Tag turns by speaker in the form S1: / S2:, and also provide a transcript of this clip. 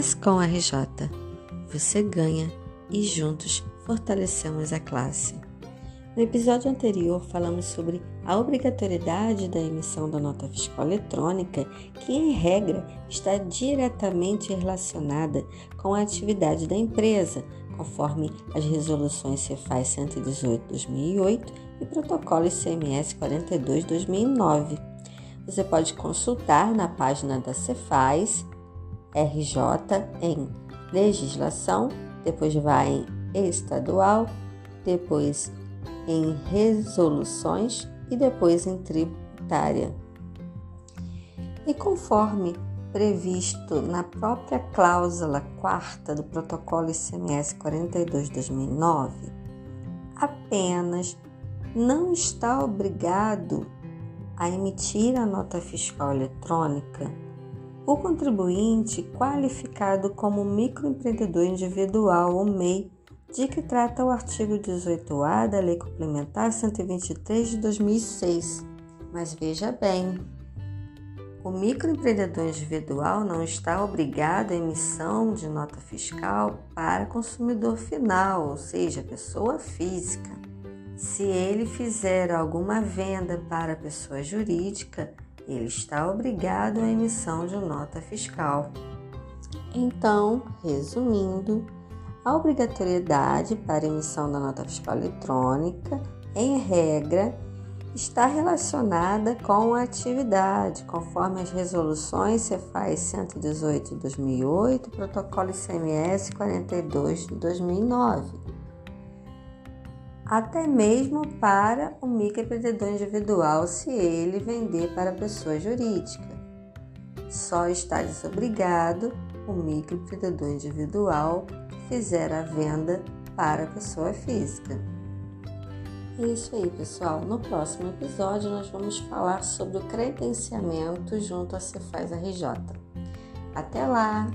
S1: mas com a RJ. Você ganha e juntos fortalecemos a classe. No episódio anterior, falamos sobre a obrigatoriedade da emissão da nota fiscal eletrônica, que, em regra, está diretamente relacionada com a atividade da empresa, conforme as resoluções Cefaz 118-2008 e protocolo ICMS 42-2009. Você pode consultar na página da Cefaz RJ em legislação, depois vai em estadual, depois em resoluções e depois em tributária. E conforme previsto na própria cláusula quarta do protocolo ICMS 42/2009, apenas não está obrigado a emitir a nota fiscal eletrônica o contribuinte qualificado como microempreendedor individual ou MEI, de que trata o artigo 18A da Lei Complementar 123 de 2006. Mas veja bem, o microempreendedor individual não está obrigado à emissão de nota fiscal para consumidor final, ou seja, pessoa física. Se ele fizer alguma venda para pessoa jurídica, ele está obrigado à emissão de nota fiscal. Então, resumindo, a obrigatoriedade para emissão da nota fiscal eletrônica, em regra, está relacionada com a atividade, conforme as resoluções Cefaz 118 de 2008 e Protocolo ICMS 42 de 2009. Até mesmo para o microempreendedor individual, se ele vender para pessoa jurídica. Só está desobrigado o microempreendedor individual que fizer a venda para pessoa física. É isso aí, pessoal. No próximo episódio, nós vamos falar sobre o credenciamento junto à Cefaz RJ. Até lá!